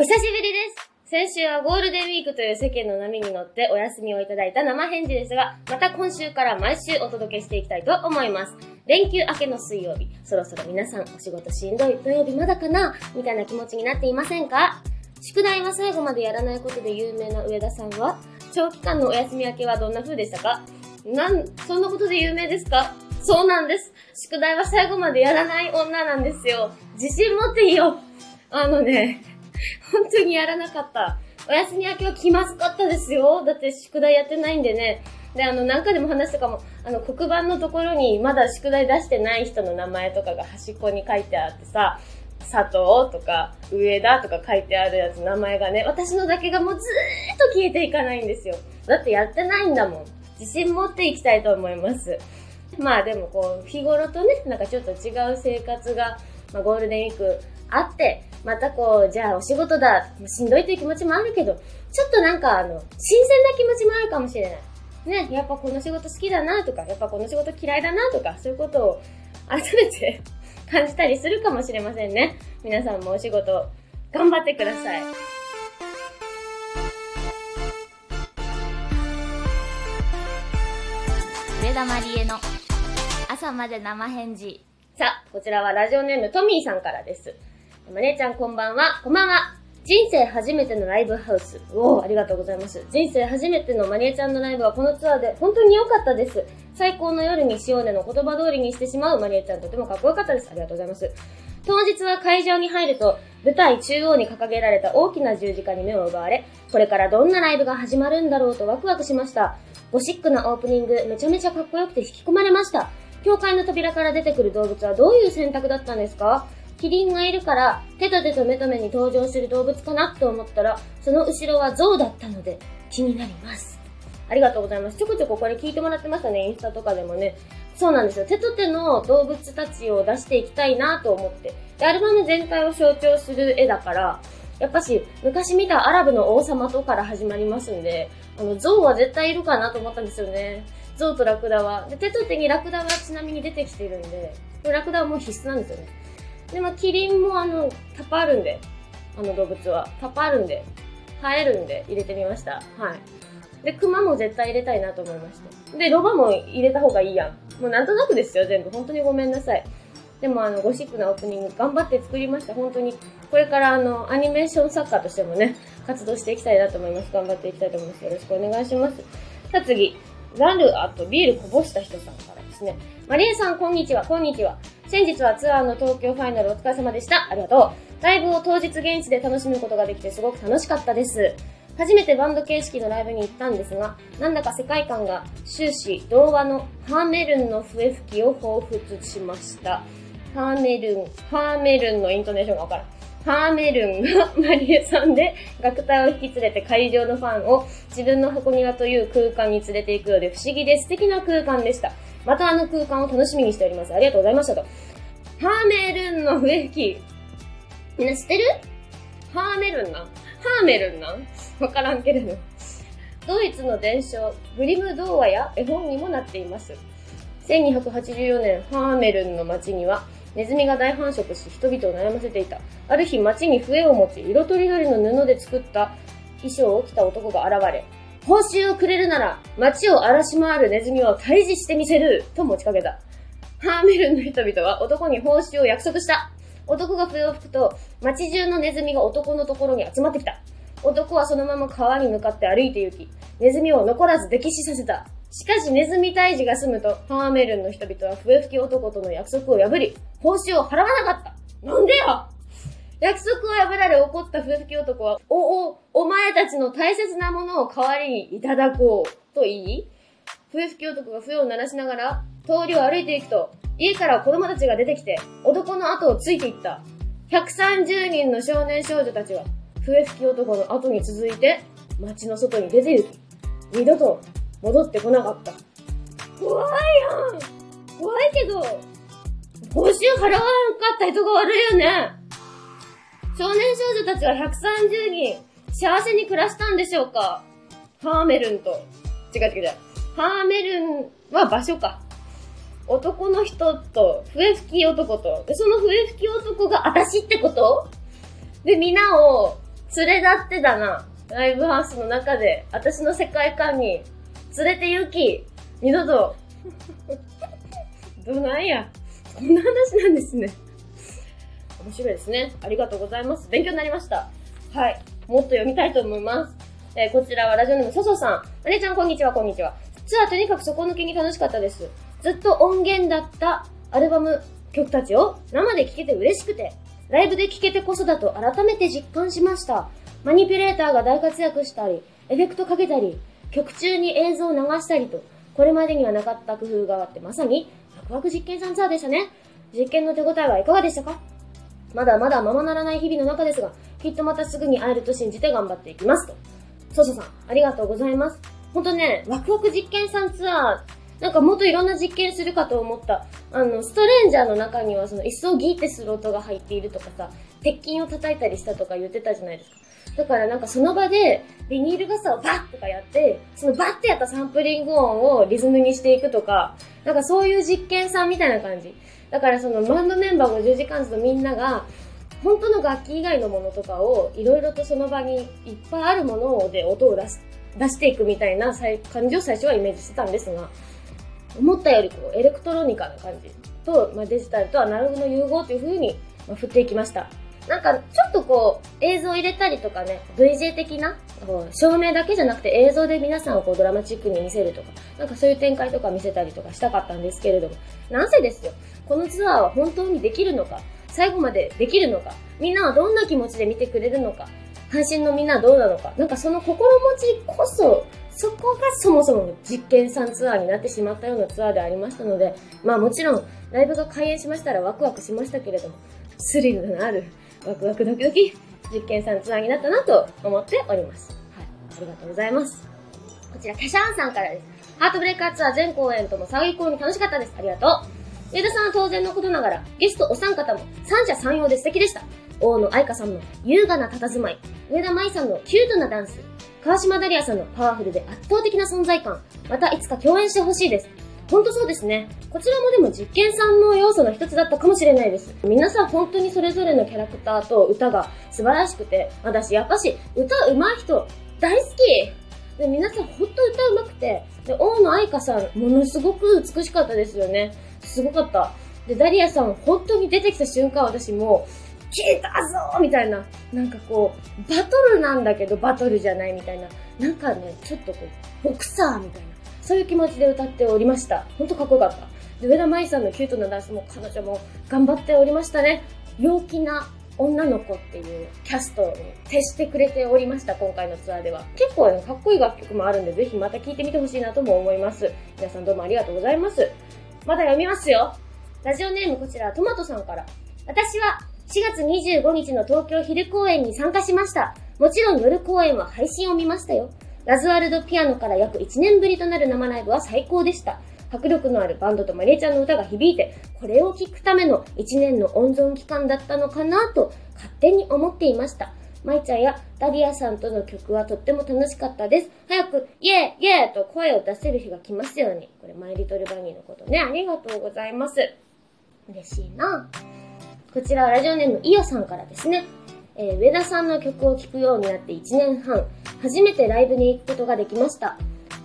お久しぶりです先週はゴールデンウィークという世間の波に乗ってお休みをいただいた生返事ですが、また今週から毎週お届けしていきたいと思います。連休明けの水曜日、そろそろ皆さんお仕事しんどい土曜日まだかなみたいな気持ちになっていませんか？宿題は最後までやらないことで有名な上田さんは、長期間のお休み明けはどんな風でしたか？なん、そんなことで有名ですか？そうなんです。宿題は最後までやらない女なんですよ。自信持っていいよ。あのね、本当にやらなかった。お休み明けは気まずかったですよ。だって宿題やってないんでね。で、あの、何回でも話したかも、あの、黒板のところにまだ宿題出してない人の名前とかが端っこに書いてあってさ、佐藤とか上田とか書いてあるやつ名前がね、私のだけがもうずーっと消えていかないんですよ。だってやってないんだもん。自信持っていきたいと思います。まあでもこう、日頃とね、なんかちょっと違う生活が、まあ、ゴールデンウィークあって、またこう、じゃあお仕事だ、しんどいという気持ちもあるけど、ちょっとなんかあの、新鮮な気持ちもあるかもしれない。ね、やっぱこの仕事好きだなとか、やっぱこの仕事嫌いだなとか、そういうことを改めて 感じたりするかもしれませんね。皆さんもお仕事頑張ってください。上田まりえの朝まで生返事。さあ、こちらはラジオネームトミーさんからです。まねちゃんこんばんは。こんばんは。人生初めてのライブハウス。おお、ありがとうございます。人生初めてのマリエちゃんのライブはこのツアーで本当に良かったです。最高の夜にしようねの言葉通りにしてしまうマリエちゃんとてもかっこよかったです。ありがとうございます。当日は会場に入ると、舞台中央に掲げられた大きな十字架に目を奪われ、これからどんなライブが始まるんだろうとワクワクしました。ゴシックなオープニング、めちゃめちゃかっこよくて引き込まれました。教会の扉から出てくる動物はどういう選択だったんですか？キリンがいるから、手と手と目と目に登場する動物かなと思ったら、その後ろは象だったので、気になります。ありがとうございます。ちょこちょここれ聞いてもらってましたね、インスタとかでもね。そうなんですよ。手と手の動物たちを出していきたいなと思って。で、アルバム全体を象徴する絵だから、やっぱし、昔見たアラブの王様とから始まりますんで、あの、象は絶対いるかなと思ったんですよね。象とラクダは。で、手と手にラクダはちなみに出てきてるんで、ラクダはもう必須なんですよね。で、まあ、キリンもあの、タパあるんで、あの動物は。タパあるんで、生えるんで入れてみました。はい。で、熊も絶対入れたいなと思いました。で、ロバも入れた方がいいやん。もうなんとなくですよ、全部。本当にごめんなさい。でもあの、ゴシックなオープニング頑張って作りました。本当に。これからあの、アニメーション作家としてもね、活動していきたいなと思います。頑張っていきたいと思います。よろしくお願いします。さあ次、ラル、あとビールこぼした人さんからですね。マリエさん、こんにちは、こんにちは。先日はツアーの東京ファイナルお疲れ様でした。ありがとう。ライブを当日現地で楽しむことができてすごく楽しかったです。初めてバンド形式のライブに行ったんですが、なんだか世界観が終始童話のハーメルンの笛吹きを彷彿しました。ハーメルン、ハーメルンのイントネーションがわからん。ハーメルンがマリエさんで楽隊を引き連れて会場のファンを自分の箱庭という空間に連れて行くようで不思議で素敵な空間でした。またあの空間を楽しみにしております。ありがとうございましたと。ハーメルンの笛吹き。みんな知ってる？ハーメルンなハーメルンなわからんけれど。ドイツの伝承、グリム童話や絵本にもなっています。1284年、ハーメルンの町には、ネズミが大繁殖し、人々を悩ませていた。ある日、町に笛を持ち、色とりどりの布で作った衣装を着た男が現れ、報酬をくれるなら、街を荒らし回るネズミを退治してみせると持ちかけた。ハーメルンの人々は男に報酬を約束した。男が笛を吹くと、街中のネズミが男のところに集まってきた。男はそのまま川に向かって歩いて行き、ネズミを残らず溺死させた。しかしネズミ退治が済むと、ハーメルンの人々は笛吹き男との約束を破り、報酬を払わなかった。なんでよ約束を破られ怒った笛吹き男は、お、お、お前たちの大切なものを代わりにいただこう、と言い、笛吹き男が笛を鳴らしながら、通りを歩いていくと、家から子供たちが出てきて、男の後をついていった。130人の少年少女たちは、笛吹き男の後に続いて、街の外に出て行き、二度と戻ってこなかった。怖いやん怖いけど、報酬払わなかった人が悪いよね少年少女たちは130人、幸せに暮らしたんでしょうかハーメルンと、違う違う違う。ハーメルンは場所か。男の人と、笛吹き男と、で、その笛吹き男が私ってこと？で、皆を連れ立ってたな。ライブハウスの中で、私の世界観に連れて行き、二度と、どないや。こんな話なんですね。面白いですね。ありがとうございます。勉強になりました。はい。もっと読みたいと思います。えーこちらはラジオネームそそさん。お姉ちゃんこんにちは、こんにちは。ツアーとにかく底抜けに楽しかったです。ずっと音源だったアルバム曲たちを生で聴けて嬉しくて、ライブで聴けてこそだと改めて実感しました。マニピュレーターが大活躍したり、エフェクトかけたり、曲中に映像を流したりと、これまでにはなかった工夫があって、まさにワクワク実験さんツアーでしたね。実験の手応えはいかがでしたか？まだまだままならない日々の中ですが、きっとまたすぐに会えると信じて頑張っていきますと。ソソさん、ありがとうございます。ほんとね、ワクワク実験さんツアー、なんかもっといろんな実験するかと思った。あの、ストレンジャーの中にはその椅子をギーってする音が入っているとかさ、鉄筋を叩いたりしたとか言ってたじゃないですか。だからなんかその場でビニール傘をバッとかやって、そのバッてやったサンプリング音をリズムにしていくとか、なんかそういう実験さんみたいな感じ。だからそのバンドメンバー50時間ずのみんなが、本当の楽器以外のものとかをいろいろとその場にいっぱいあるもので音を出し出していくみたいな感じを最初はイメージしてたんですが、思ったよりこうエレクトロニカな感じと、まあ、デジタルとアナログの融合という風に、ま、振っていきました。なんかちょっとこう映像入れたりとかね、VJ 的なこう照明だけじゃなくて映像で皆さんをこうドラマチックに見せるとか、なんかそういう展開とか見せたりとかしたかったんですけれども、なんせですよ、このツアーは本当にできるのか、最後までできるのか、みんなはどんな気持ちで見てくれるのか、配信のみんなはどうなのか、なんかその心持ちこそ、そこがそもそもの実験さんツアーになってしまったようなツアーでありましたので、まあもちろん、ライブが開演しましたらワクワクしましたけれども、スリルのある、ワクワクドキドキ、実験さんツアーになったなと思っております。はい。ありがとうございます。こちら、キャシャーンさんからです。ハートブレイカーツアー全公演とも最高に楽しかったです。ありがとう。上田さんは当然のことながら、ゲストお三方も三者三様で素敵でした。大野愛香さんの優雅な佇まい、上田舞さんのキュートなダンス、川島ダリアさんのパワフルで圧倒的な存在感、またいつか共演してほしいです。ほんとそうですね。こちらもでも実験さんの要素の一つだったかもしれないです。皆さん本当にそれぞれのキャラクターと歌が素晴らしくて、私やっぱし歌上手い人大好きで皆さんほんと歌上手くて、で、大野愛香さんものすごく美しかったですよね。すごかった。で、ダリアさん本当に出てきた瞬間私もう、来たぞみたいな。なんかこう、バトルなんだけどバトルじゃないみたいな。なんかね、ちょっとこう、ボクサーみたいな。そういう気持ちで歌っておりました。ほんとかっこよかった。で、上田舞さんのキュートなダンスも彼女も頑張っておりましたね。陽気な女の子っていうキャストに徹してくれておりました、今回のツアーでは。結構ね、かっこいい楽曲もあるんで、ぜひまた聴いてみてほしいなとも思います。皆さんどうもありがとうございます。まだ読みますよ。ラジオネームこちら、トマトさんから。私は4月25日の東京昼公演に参加しました。もちろん夜公演は配信を見ましたよ。ラズワルドピアノから約1年ぶりとなる生ライブは最高でした。迫力のあるバンドとマリエちゃんの歌が響いて、これを聴くための1年の温存期間だったのかなと勝手に思っていました。マイちゃんやダリアさんとの曲はとっても楽しかったです。早く、イエーイエーと声を出せる日が来ますように。これ、マイリトルバニーのことね。ありがとうございます。嬉しいな。こちらはラジオネームイオさんからですね。えー上田さんの曲を聴くようになって1年半、初めてライブに行くことができました。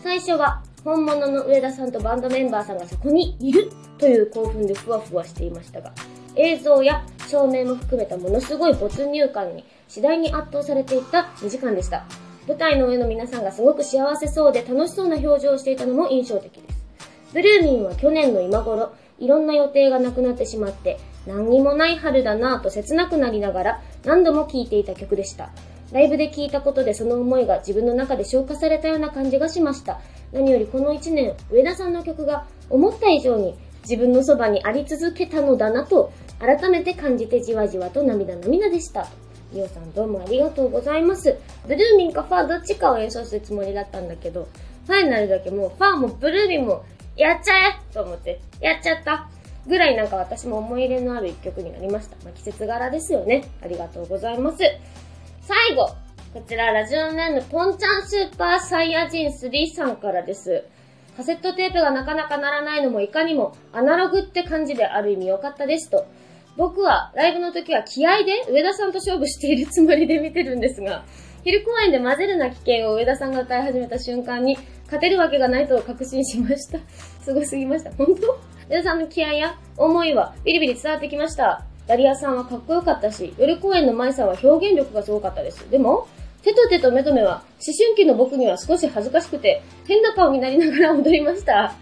最初は本物の上田さんとバンドメンバーさんがそこにいるという興奮でふわふわしていましたが、映像や照明も含めたものすごい没入感に次第に圧倒されていった2時間でした。舞台の上の皆さんがすごく幸せそうで楽しそうな表情をしていたのも印象的です。ブルーミンは去年の今頃、いろんな予定がなくなってしまって、何にもない春だなぁと切なくなりながら何度も聴いていた曲でした。ライブで聴いたことでその思いが自分の中で消化されたような感じがしました。何よりこの1年、上田さんの曲が思った以上に自分のそばにあり続けたのだなと、改めて感じてじわじわと涙涙でした。リオさんどうもありがとうございます。ブルーミンかファーどっちかを演奏するつもりだったんだけど、ファイナルだけもうファーもブルーミンもやっちゃえと思って、やっちゃった。ぐらいなんか私も思い入れのある一曲になりました。まあ、季節柄ですよね。ありがとうございます。最後、こちらラジオネームポンちゃんスーパーサイヤ人3さんからです。カセットテープがなかなかならないのもいかにもアナログって感じである意味良かったですと。僕はライブの時は気合で上田さんと勝負しているつもりで見てるんですが、昼公演で混ぜるな危険を上田さんが歌い始めた瞬間に、勝てるわけがないと確信しました。すごすぎました。本当？上田さんの気合や思いはビリビリ伝わってきました。ダリアさんはかっこよかったし、夜公演の舞さんは表現力がすごかったです。でも、手と手と目と目は、思春期の僕には少し恥ずかしくて、変な顔になりながら踊りました。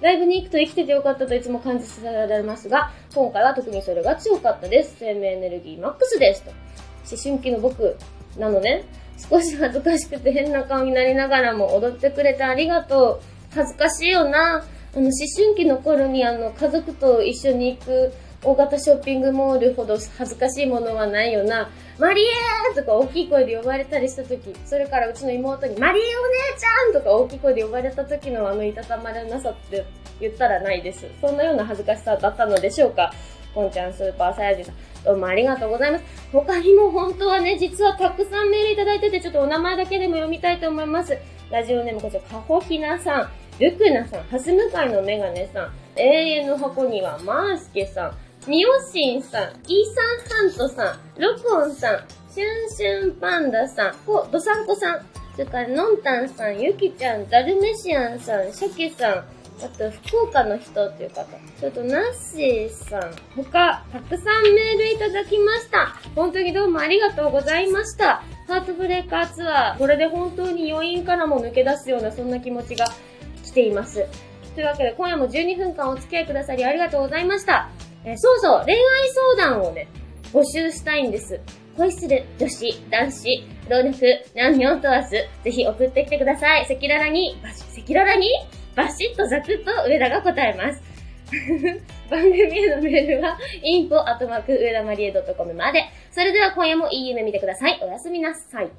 ライブに行くと生きててよかったといつも感じさせられますが、今回は特にそれが強かったです。生命エネルギーマックスです。と。思春期の僕なのね。少し恥ずかしくて変な顔になりながらも踊ってくれてありがとう。恥ずかしいよな。あの、思春期の頃にあの、家族と一緒に行く大型ショッピングモールほど恥ずかしいものはないよな。マリエーとか大きい声で呼ばれたりした時、それからうちの妹にマリエお姉ちゃんとか大きい声で呼ばれた時のあのいたたまれなさって言ったらないです。そんなような恥ずかしさだったのでしょうか？こんちゃんスーパーサイヤ人さん、どうもありがとうございます。他にも本当はね、実はたくさんメールいただいてて、ちょっとお名前だけでも読みたいと思います。ラジオネームこちら、かほひなさん、ルクナさん、はす向かいのメガネさん、永遠の箱にはマースケさん、ミオシンさん、イーサンハントさん、ロコンさん、シュンシュンパンダさん、こ、ドサンコさん、それからノンタンさん、ユキちゃん、ダルメシアンさん、シャケさん、あと、福岡の人っていう方。それと、ナッシーさん。他、たくさんメールいただきました。本当にどうもありがとうございました。ハートブレーカーツアー。これで本当に余韻からも抜け出すような、そんな気持ちが来ています。というわけで、今夜も12分間お付き合いくださりありがとうございました。えーそうそう、恋愛相談をね、募集したいんです。恋する女子、男子、老若、男女問わず、ぜひ送ってきてください。赤裸々に、バシ赤裸々に、バシッとザクッと上田が答えます。番組へのメールは、info アトマーク上田マリエ .com まで。それでは今夜もいい夢見てください。おやすみなさい。